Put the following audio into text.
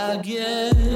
I